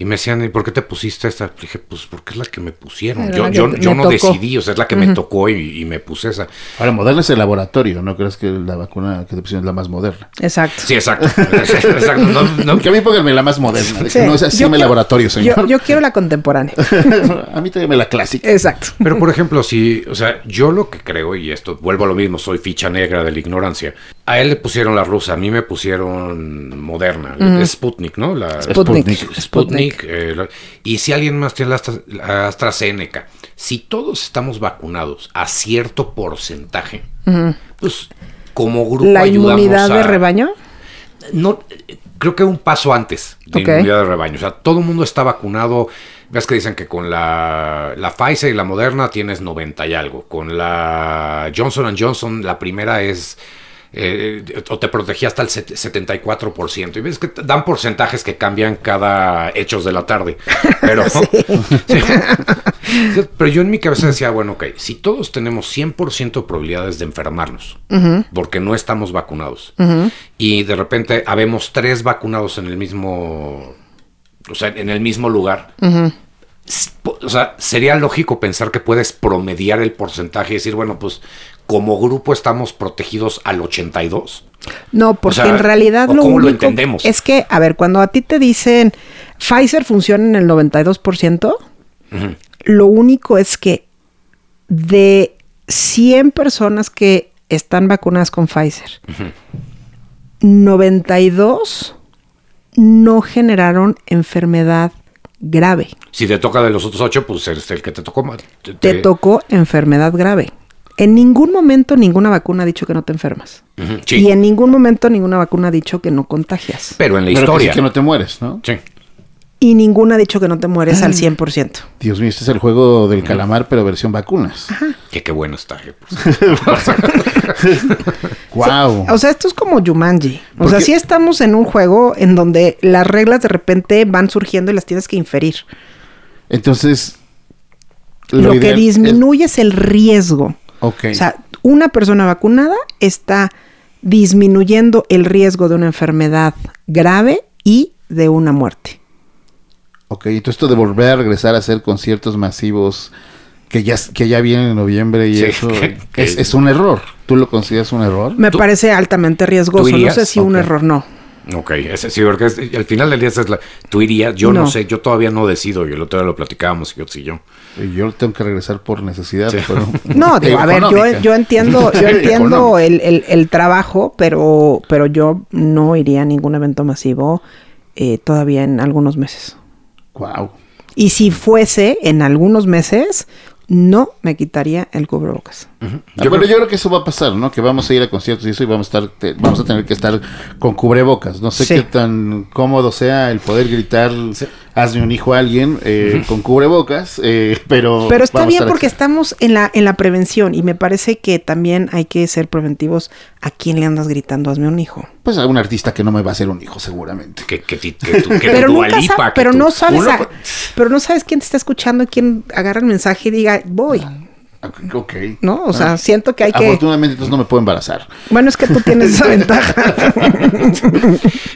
Y me decían, ¿y por qué te pusiste esta? Le dije, pues porque es la que me pusieron. Yo, yo, yo no tocó. decidí, o sea, es la que me tocó y, y me puse esa. Ahora, moderna es el laboratorio, ¿no crees que la vacuna que te pusieron es la más moderna? Exacto. Sí, exacto. *laughs* exacto. No, no- Que a mí pónganme la más moderna. Sí. no es así quiero- laboratorio, señor. Yo, yo quiero la contemporánea. *laughs* a mí tráigame la clásica. Exacto. Pero por ejemplo, si, o sea, yo lo que creo, y esto vuelvo a lo mismo, soy ficha negra de la ignorancia. A él le pusieron la rusa, a mí me pusieron moderna, Sputnik, ¿no? La, Sputnik. Sputnik. Sputnik. eh, la- y si alguien más tiene la, Astra- la AstraZeneca, si todos estamos vacunados a cierto porcentaje, pues como grupo La ayudamos inmunidad a- de rebaño. no creo que un paso antes de Ok. inmunidad de rebaño. O sea, todo el mundo está vacunado. Ves que dicen que con la, la Pfizer y la Moderna tienes 90 y algo. Con la Johnson Johnson, la primera es. Eh, o te protegía hasta el set- 74%. Y ves que dan porcentajes que cambian cada hechos de la tarde. *laughs* Pero, Sí. *laughs* Sí, Pero yo en mi cabeza decía, bueno, ok, si todos tenemos 100% de probabilidades de enfermarnos, porque no estamos vacunados, y de repente habemos tres vacunados en el mismo, o sea, en el mismo lugar, o sea, sería lógico pensar que puedes promediar el porcentaje y decir, bueno, pues como grupo estamos protegidos al 82. No, porque sea, en realidad ¿o lo cómo lo único entendemos? es que, a ver, cuando a ti te dicen Pfizer funciona en el 92%, lo único es que de 100 personas que están vacunadas con Pfizer, 92 no generaron enfermedad grave. Si te toca de los otros ocho, pues eres el que te tocó. Te- Te te- tocó enfermedad grave. En ningún momento ninguna vacuna ha dicho que no te enfermas. Sí. Y en ningún momento ninguna vacuna ha dicho que no contagias. Pero en la Pero que sí historia. que no te mueres, ¿no? Sí. Y ninguna ha dicho que no te mueres Ah. al 100%. Dios mío, este es el juego del calamar, pero versión vacunas. Que qué bueno está. eh, pues. *laughs* Wow. O sea, esto es como Jumanji. O sea, sí estamos en un juego en donde las reglas de repente van surgiendo y las tienes que inferir. Entonces, Lo, que es- disminuye es el riesgo. Ok. O sea, una persona vacunada está disminuyendo el riesgo de una enfermedad grave y de una muerte. Ok, entonces esto de volver a regresar a hacer conciertos masivos que ya, que ya vienen en noviembre y Sí, eso *laughs* que- es, es un error. ¿Tú lo consideras un error? Me ¿Tú- parece altamente riesgoso. No sé si un Ok. error no. Ok, ese sí, porque es- al final del día esa es la, tú irías, yo no. No. sé, yo todavía no decido, yo el otro día lo platicábamos, yo sí yo. Yo tengo que regresar por necesidad, pero... *laughs* No, digo, a ver, yo, entiendo, yo *laughs* entiendo el- el trabajo, pero, pero yo no iría a ningún evento masivo eh, todavía en algunos meses. Wow. Y si fuese en algunos meses, no me quitaría el cubrebocas. Yo bueno, creo- yo creo que eso va a pasar, ¿no? Que vamos a ir a conciertos y eso y vamos a estar, te- vamos a tener que estar con cubrebocas. No sé Sí. qué tan cómodo sea el poder gritar, hazme un hijo a alguien eh, con cubrebocas, eh, pero. Pero está vamos a bien estar porque aquí. estamos en la, en la prevención y me parece que también hay que ser preventivos a quién le andas gritando, hazme un hijo. Pues a un artista que no me va a hacer un hijo, seguramente. Que, que, que tú, que pero nunca pero tu- no sabes uno- a- pero no sabes quién te está escuchando y quién agarra el mensaje y diga voy Ok. no o sea Ah. siento que hay que Afortunadamente, entonces no me puedo embarazar. bueno es que tú tienes esa *laughs* ventaja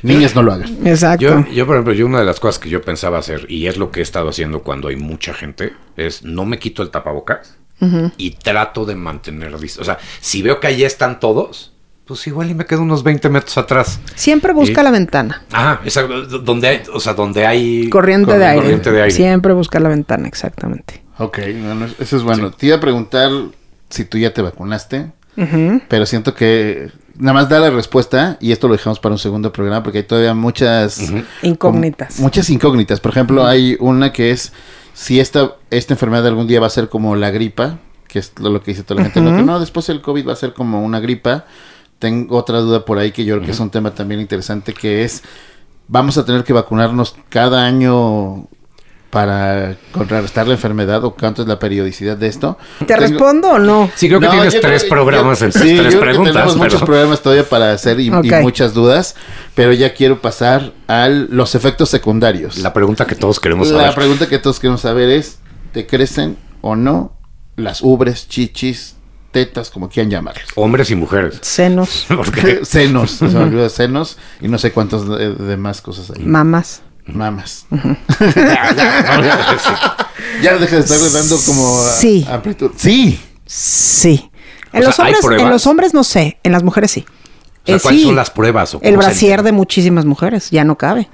Niñas, no lo hagan. exacto Yo, yo, por ejemplo, yo una de las cosas que yo pensaba hacer, y es lo que he estado haciendo cuando hay mucha gente, es no me quito el tapabocas y trato de mantener O sea, si veo que allí están todos, pues igual y me quedo unos 20 metros atrás. siempre busca Y- la ventana Ajá, exacto, donde hay, o sea, donde hay corriente de aire corriente de aire. siempre busca la ventana exactamente Ok, bueno, eso es bueno. Te iba a preguntar si tú ya te vacunaste, pero siento que nada más da la respuesta y esto lo dejamos para un segundo programa porque hay todavía muchas Incógnitas. muchas incógnitas. Por ejemplo, hay una que es si esta, esta enfermedad algún día va a ser como la gripa, que es lo, lo que dice toda la gente, ¿no? que no, después el COVID va a ser como una gripa. Tengo otra duda por ahí que yo creo que es un tema también interesante que es vamos a tener que vacunarnos cada año para contrarrestar la enfermedad o cuánto es la periodicidad de esto. te Tengo- respondo o no Sí, creo que no, tienes tres creo- programas yo- en sí, tres yo preguntas. tenemos muchos pero- programas todavía para hacer y, muchas dudas, pero ya quiero pasar a los efectos secundarios. La pregunta que todos queremos La saber. pregunta que todos queremos saber es, ¿te crecen o no las ubres, chichis, tetas, como quieran llamarlas? Hombres y mujeres. senos *laughs* *laughs* senos, se me olvidó de senos y no sé cuántas de- demás cosas hay. Mamas ya deja de estarle dando como Sí. amplitud. Sí. sí en O los sea, ¿hay hombres en los hombres no sé en las mujeres sí O sea, Eh, ¿cuáles sí. son las pruebas? o el brasier de muchísimas mujeres ya no cabe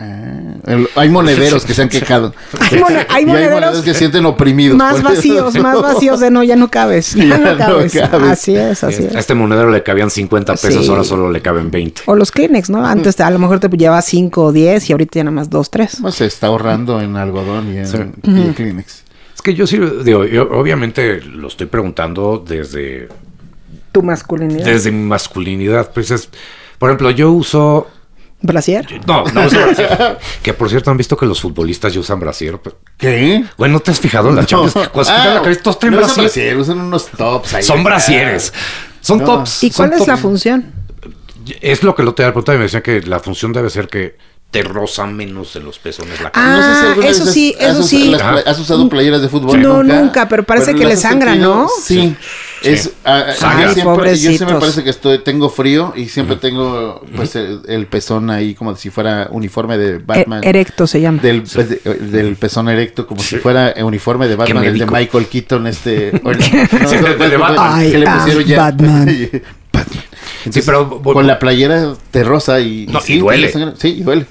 Ah, el- hay monederos que se han quejado. *laughs* Hay monederos que sienten oprimidos. más vacíos, eso. más vacíos de no, ya no cabes. *laughs* Ya, Ya no, no cabes. cabes. Así es, así A es. este monedero le cabían 50 pesos, Sí. ahora solo le caben 20. O los Kleenex, ¿no? Antes a lo mejor te llevaba 5 o 10 y ahorita ya nada más 2, 3. No, se está ahorrando en algodón y en, Sí. y en Kleenex. Es que yo sí, digo, yo obviamente lo estoy preguntando desde, Tu masculinidad. desde mi masculinidad. Pues es, por ejemplo, yo uso Brasier. No, no uso brasier. *laughs* Que por cierto, han visto que los futbolistas ya usan brasier. ¿Qué? Bueno, ¿no te has fijado en las Champions? Cuando se quitan la camisa, todos traen Ah, no usan brasier. brasier, usan unos tops ahí. Son brasieres. Son No. tops. ¿Y son cuál es la función? Es lo que lo te da preguntar y me decían que la función debe ser que te roza menos en los pezones la Ah, No sé si alguna eso sí, eso has sí. ¿Has usado playeras de fútbol? No, nunca, pero parece que le sangra, sentido? ¿no? Sí. Sí. Es, a- a- Sangra. yo Ay, siempre, yo siempre me parece que estoy, tengo frío y siempre tengo pues el, el pezón ahí como si fuera uniforme de E- Batman. erecto se llama. del, pues, de- del pezón erecto como si Sí. fuera uniforme de Batman, el de. Michael Keaton, este... *laughs* o el- Sí, de- de Batman. que le pusieron ya. Batman. *laughs* Batman. Sí, pero Con la playera de rosa y... No, y sí, duele. tiene sangre. Sí, y duele.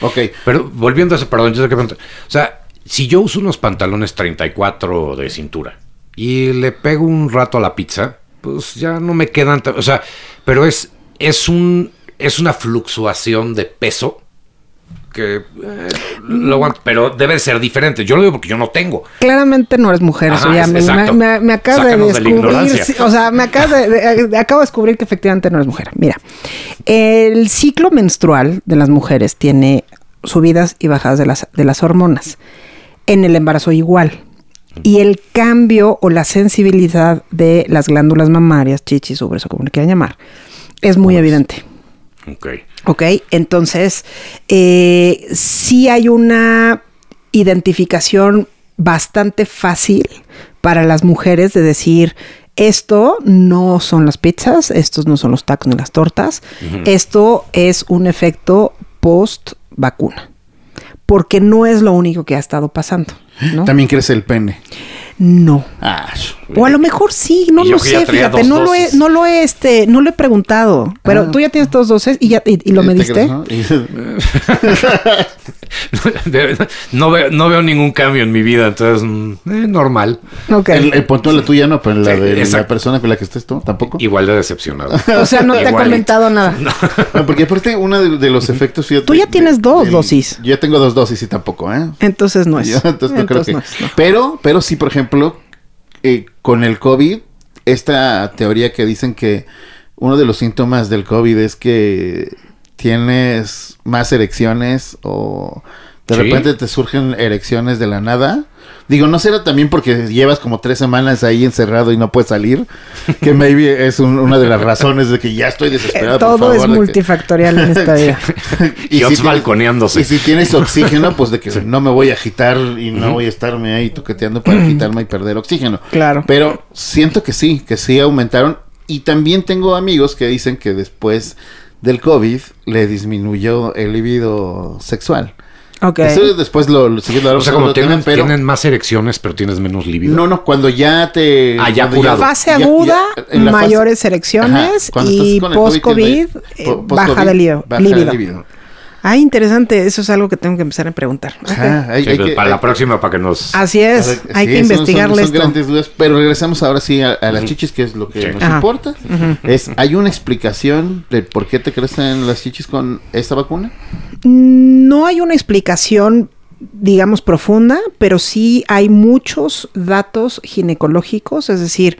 Ok. Pero volviendo a eso, perdón, yo sé que pregunta. O sea, si yo uso unos pantalones 34 de cintura y le pego un rato a la pizza, pues ya no me quedan. O sea, pero es, es un es una fluctuación de peso que eh, lo aguanto, pero debe ser diferente. Yo lo digo porque yo no tengo. Claramente no eres mujer, Ajá, es- me, me- me acabas de Sácanos de la descubrir, sí, o sea, me acabas de- acabo de descubrir que efectivamente no eres mujer. Mira, el ciclo menstrual de las mujeres tiene subidas y bajadas de las, de las hormonas. En el embarazo igual. Y el cambio o la sensibilidad de las glándulas mamarias, chichis, ubres o como le quieran llamar, es muy evidente. Ok. Ok, entonces eh, sí hay una identificación bastante fácil para las mujeres de decir, esto no son las pizzas, estos no son los tacos ni las tortas, esto es un efecto post vacuna, porque no es lo único que ha estado pasando. También crece el pene. No. Ah, O a lo mejor sí, no lo sé, fíjate, dos no lo he, no lo he, este, no lo he preguntado. Pero Ah. tú ya tienes dos dosis y ya y, y lo ¿te mediste. crees, no? *laughs* No, veo, no veo ningún cambio en mi vida, entonces, mm, eh, normal. Ok. El, el punto de la tuya no, pero la Sí, de la persona con la que estés tú, tampoco. Igual de decepcionado. O sea, no te ha comentado nada. *laughs* No, porque aparte uno de, de los efectos... fíjate, Tú ya tienes de- dos dosis. Yo ya tengo dos dosis y tampoco, ¿eh? Entonces no es. Yo, *laughs* entonces no creo que... no es, no. Pero, pero sí, por ejemplo, eh, con el COVID, esta teoría que dicen que uno de los síntomas del COVID es que tienes más erecciones o de Sí. repente te surgen erecciones de la nada. Digo, no será también porque llevas como tres semanas ahí encerrado y no puedes salir, que maybe es un- una de las razones de que ya estoy desesperado. por Todo favor, es que- multifactorial en esta vida. *laughs* Y otros si tienes- balconeándose. Y si tienes *laughs* oxígeno, pues de que no me voy a agitar y no voy a estarme ahí toqueteando para agitarme y perder oxígeno. Claro. Pero siento que sí, que sí aumentaron. Y también tengo amigos que dicen que después del COVID le disminuyó el libido sexual. Ok. Eso después lo, lo siguiendo O sea, como tienen, tienen, pero tienen más erecciones, pero tienes menos libido. no, no, cuando ya te Ah, ya cuando curado. Fase ya- ya- aguda, en la fase- mayores erecciones Ajá, cuando y post-COVID, eh, baja de libido. baja de libido. Ah, interesante. Eso es algo que tengo que empezar a preguntar. Ok. Ajá, hay- Sí, hay pues, que- para hay- la próxima, para que nos... Así es. Ver, Hay sí, que son- son- investigarle son esto. grandes dudas, pero regresamos ahora sí a, a las chichis, que es lo que Sí. nos Ajá. importa. Es, ¿Hay una explicación de por qué te crecen las chichis con esta vacuna? No hay una explicación, digamos, profunda, pero sí hay muchos datos ginecológicos, es decir,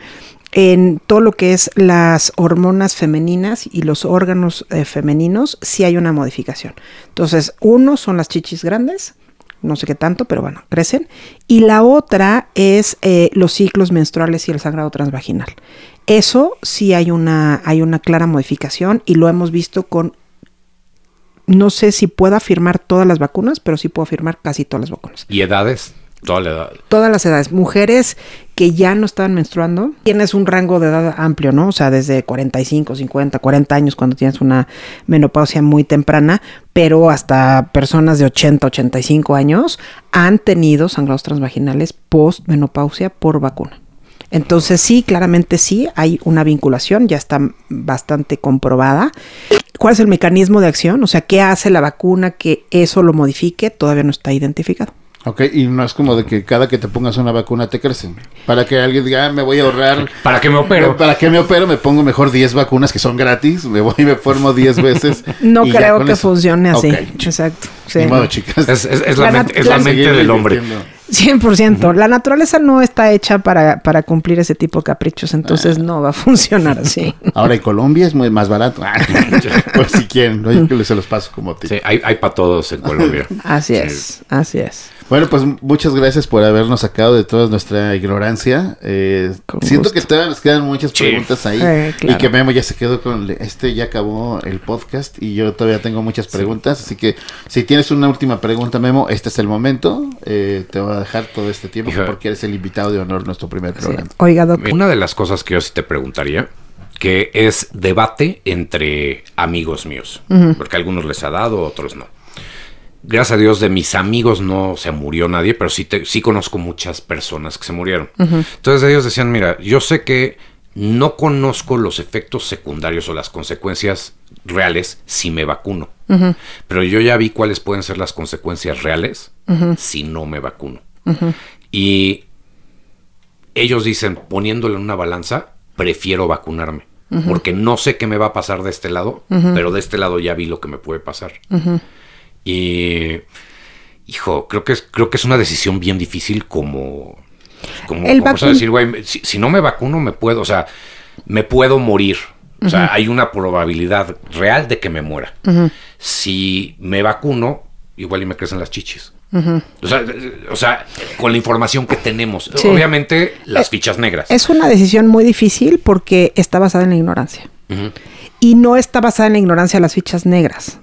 en todo lo que es las hormonas femeninas y los órganos eh, femeninos, sí hay una modificación. Entonces, uno son las chichis grandes, no sé qué tanto, pero bueno, crecen. Y la otra es eh, los ciclos menstruales y el sangrado transvaginal. Eso sí hay una, hay una clara modificación y lo hemos visto con no sé si puedo afirmar todas las vacunas, pero sí puedo afirmar casi todas las vacunas. ¿Y edades? Toda la edad. Todas las edades. Mujeres que ya no estaban menstruando, tienes un rango de edad amplio, ¿no? O sea, desde 45, 50, 40 años cuando tienes una menopausia muy temprana, pero hasta personas de 80, 85 años han tenido sangrados transvaginales post menopausia por vacuna. Entonces sí, claramente sí, hay una vinculación, ya está bastante comprobada. ¿Cuál es el mecanismo de acción? O sea, ¿qué hace la vacuna que eso lo modifique? Todavía no está identificado. Ok, y no es como de que cada que te pongas una vacuna te crecen. Para que alguien diga, ah, me voy a ahorrar. ¿Para qué me opero? ¿Para qué me opero? Me pongo mejor 10 vacunas que son gratis. Me voy y me formo 10 veces. *laughs* No creo que eso. funcione así. Exacto. sí. Ni modo, chicas. Es, es- es la, La mente, es la del hombre. invirtiendo. 100%. La naturaleza no está hecha para, para cumplir ese tipo de caprichos, entonces no va a funcionar así. *laughs* Ahora en Colombia es muy más barato. *laughs* pues si quieren, ¿no? yo que se los paso como ti. Sí, hay, hay para todos en Colombia. Así Sí. es, así es. Bueno, pues muchas gracias por habernos sacado de toda nuestra ignorancia. Eh, siento gusto. que todavía nos quedan muchas Sí. preguntas ahí. Eh, claro. Y que Memo ya se quedó con este, ya acabó el podcast y yo todavía tengo muchas preguntas. Así que si tienes una última pregunta, Memo, este es el momento. Eh, te voy a dejar todo este tiempo Hija. porque eres el invitado de honor, nuestro primer Sí. programa. Oiga, Doc, Una de las cosas que yo sí te preguntaría, que es debate entre amigos míos, porque a algunos les ha dado, a otros no. Gracias a Dios de mis amigos no se murió nadie, pero sí, te- sí conozco muchas personas que se murieron. Entonces ellos decían, mira, yo sé que no conozco los efectos secundarios o las consecuencias reales si me vacuno, pero yo ya vi cuáles pueden ser las consecuencias reales si no me vacuno. Y ellos dicen, poniéndolo en una balanza, prefiero vacunarme. Porque no sé qué me va a pasar de este lado, pero de este lado ya vi lo que me puede pasar. Y, hijo, creo que es, creo que es una decisión bien difícil como, como, El como decir, güey, si, si no me vacuno, me puedo, o sea, me puedo morir. O sea, hay una probabilidad real de que me muera. Si me vacuno, igual y me crecen las chichis. o, sea, o sea, con la información que tenemos. Sí. Obviamente, las fichas negras. es una decisión muy difícil porque está basada en la ignorancia. Y no está basada en la ignorancia de las fichas negras.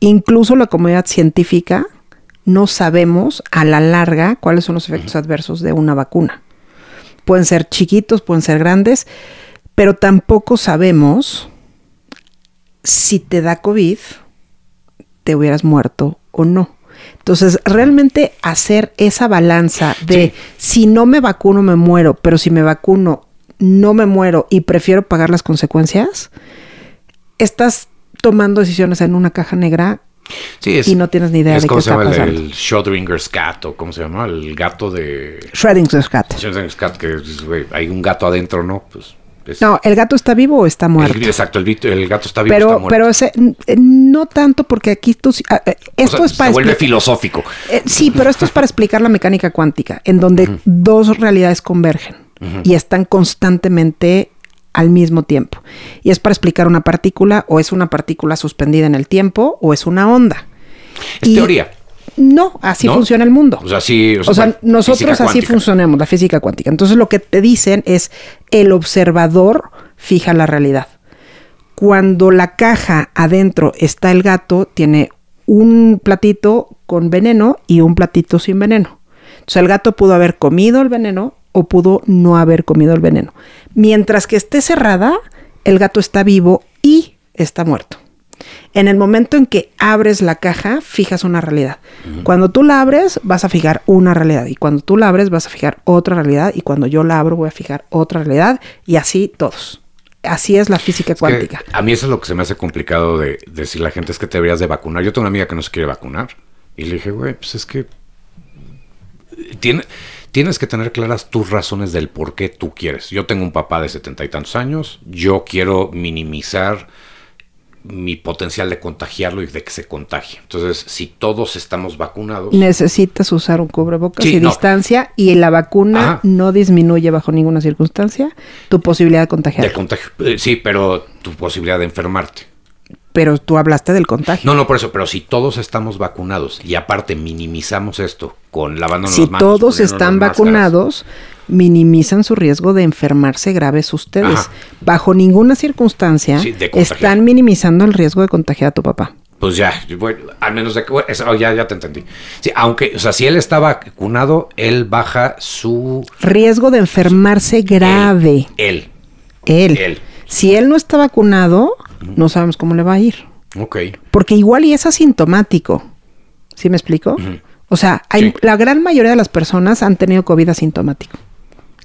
Incluso la comunidad científica no sabemos a la larga cuáles son los efectos adversos de una vacuna. Pueden ser chiquitos, pueden ser grandes, pero tampoco sabemos si te da COVID, te hubieras muerto o no. Entonces, realmente hacer esa balanza de si no me vacuno me muero, pero si me vacuno no me muero y prefiero pagar las consecuencias, estás tomando decisiones en una caja negra Sí, es, y no tienes ni idea es de cómo qué se está llama el, pasando. el Schrödinger's cat o cómo se llama el gato de Schrödinger's cat. Schrödinger's cat que hay un gato adentro, ¿no? Pues es- No, ¿el gato está vivo o está muerto? el- exacto, el, el gato está vivo, está pero, muerto. pero ese, no tanto porque aquí tú, eh, O esto sea, es para se vuelve filosófico. Eh, sí, pero esto es para explicar la mecánica cuántica, en donde dos realidades convergen y están constantemente al mismo tiempo. Y es para explicar una partícula, o es una partícula suspendida en el tiempo, o es una onda. Es Y- teoría. No, así ¿No? funciona el mundo. O sea, sí. O sea, nosotros así funcionamos, la física cuántica. Entonces lo que te dicen es el observador fija la realidad. Cuando la caja adentro está el gato, tiene un platito con veneno y un platito sin veneno. Entonces el gato pudo haber comido el veneno o pudo no haber comido el veneno. Mientras que esté cerrada, el gato está vivo y está muerto. En el momento en que abres la caja, fijas una realidad. Cuando tú la abres, vas a fijar una realidad. Y cuando tú la abres, vas a fijar otra realidad. Y cuando yo la abro, voy a fijar otra realidad. Y así todos. Así es la física cuántica. a mí eso es lo que se me hace complicado de, de decir a la gente es que te deberías de vacunar. Yo tengo una amiga que no se quiere vacunar. Y le dije, güey, pues es que tiene, tienes que tener claras tus razones del por qué tú quieres. Yo tengo un papá de setenta y tantos años. Yo quiero minimizar mi potencial de contagiarlo y de que se contagie. Entonces, si todos estamos vacunados, Necesitas usar un cubrebocas Sí, y no. distancia. Y la vacuna Ajá. no disminuye bajo ninguna circunstancia tu posibilidad de contagiar. de contagio, eh, sí, pero tu posibilidad de enfermarte. Pero tú hablaste del contagio. No, no, por eso, pero si todos estamos vacunados y aparte minimizamos esto con lavándonos si las manos, todos poniéndonos están vacunados, minimizan su riesgo de enfermarse graves ustedes. Ajá. Bajo ninguna circunstancia Sí, están minimizando el riesgo de contagiar a tu papá. Pues ya, bueno, al menos de que, bueno, eso, ya, ya te entendí. Sí, aunque, o sea, si él está vacunado, él baja su... Riesgo de enfermarse grave. Él. Él. Él. Si él no está vacunado, no sabemos cómo le va a ir. Ok. Porque igual y es asintomático. ¿Sí me explico? O sea, hay, Sí. la gran mayoría de las personas han tenido COVID asintomático.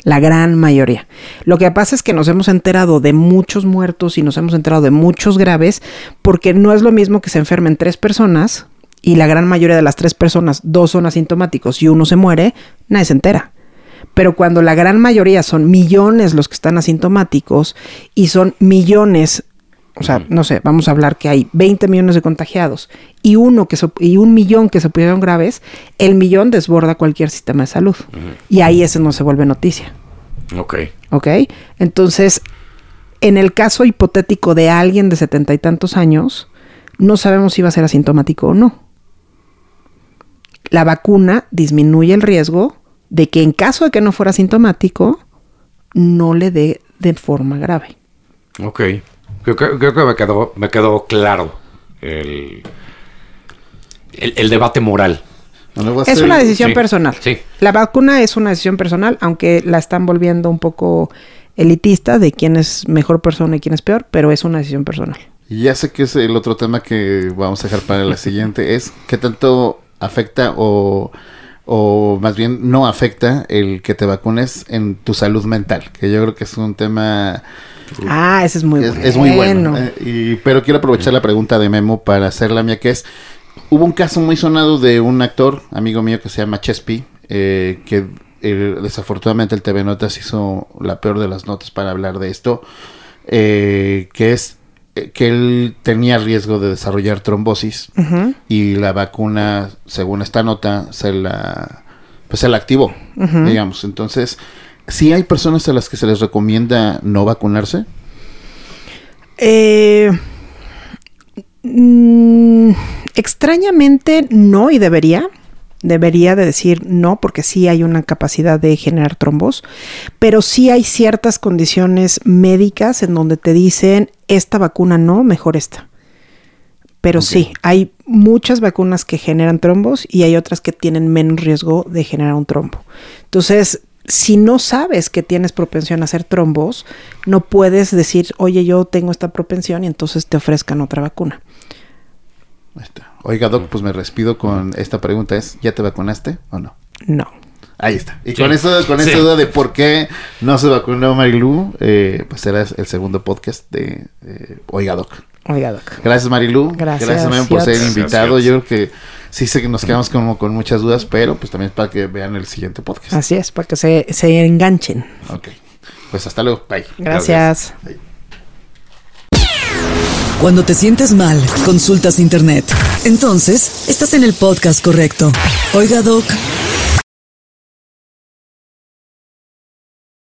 La gran mayoría. Lo que pasa es que nos hemos enterado de muchos muertos y nos hemos enterado de muchos graves porque no es lo mismo que se enfermen tres personas y la gran mayoría de las tres personas, dos son asintomáticos y uno se muere, nadie se entera. Pero cuando la gran mayoría son millones los que están asintomáticos y son millones O sea, no sé, vamos a hablar que hay 20 millones de contagiados y uno que se- y un millón que se pusieron graves, el millón desborda cualquier sistema de salud. Y ahí ese no se vuelve noticia. Ok. ¿Ok? Entonces, en el caso hipotético de alguien de setenta y tantos años, no sabemos si va a ser asintomático o no. La vacuna disminuye el riesgo de que en caso de que no fuera asintomático, no le dé de forma grave. Ok. Creo, que- creo que me quedó, me quedó claro el, el, el debate moral. No va a Es ser- una decisión sí, personal. sí. La vacuna es una decisión personal, aunque la están volviendo un poco elitista de quién es mejor persona y quién es peor, pero es una decisión personal. Y ya sé que es el otro tema que vamos a dejar para la siguiente, es qué tanto afecta o, o más bien no afecta el que te vacunes en tu salud mental, que yo creo que es un tema Ah, ese es muy es, bueno. es muy bueno. eh, y, pero quiero aprovechar la pregunta de Memo para hacer la mía, que es, hubo un caso muy sonado de un actor, amigo mío, que se llama Chespi, eh, que eh, desafortunadamente el TV Notas hizo la peor de las notas para hablar de esto, eh, que es que él tenía riesgo de desarrollar trombosis y la vacuna, según esta nota, se la, pues se la activó, digamos. Entonces, ¿sí hay personas a las que se les recomienda no vacunarse? Eh, mm, extrañamente no y debería. Debería de decir no porque sí hay una capacidad de generar trombos, pero sí hay ciertas condiciones médicas en donde te dicen esta vacuna no, mejor esta. Pero sí, hay muchas vacunas que generan trombos y hay otras que tienen menos riesgo de generar un trombo. Entonces, si no sabes que tienes propensión a hacer trombos, no puedes decir, oye, yo tengo esta propensión y entonces te ofrezcan otra vacuna. Ahí está. Oiga, Doc, pues me despido con esta pregunta es, ¿ya te vacunaste o no? No. Ahí está. Y Sí. con eso, con Sí. esa duda de por qué no se vacunó Marilu, eh, pues será el segundo podcast de eh, Oiga, Doc. Oiga, doc. Gracias Marilu. Gracias, Memo, por ser invitado. Gracias. Yo creo que sí sé que nos quedamos como con muchas dudas, pero pues también para que vean el siguiente podcast. Así es, para que se, se enganchen. Ok. Pues hasta luego. Bye. Gracias. Cuando te sientes mal, consultas internet. Entonces, estás en el podcast correcto. Oiga, Doc,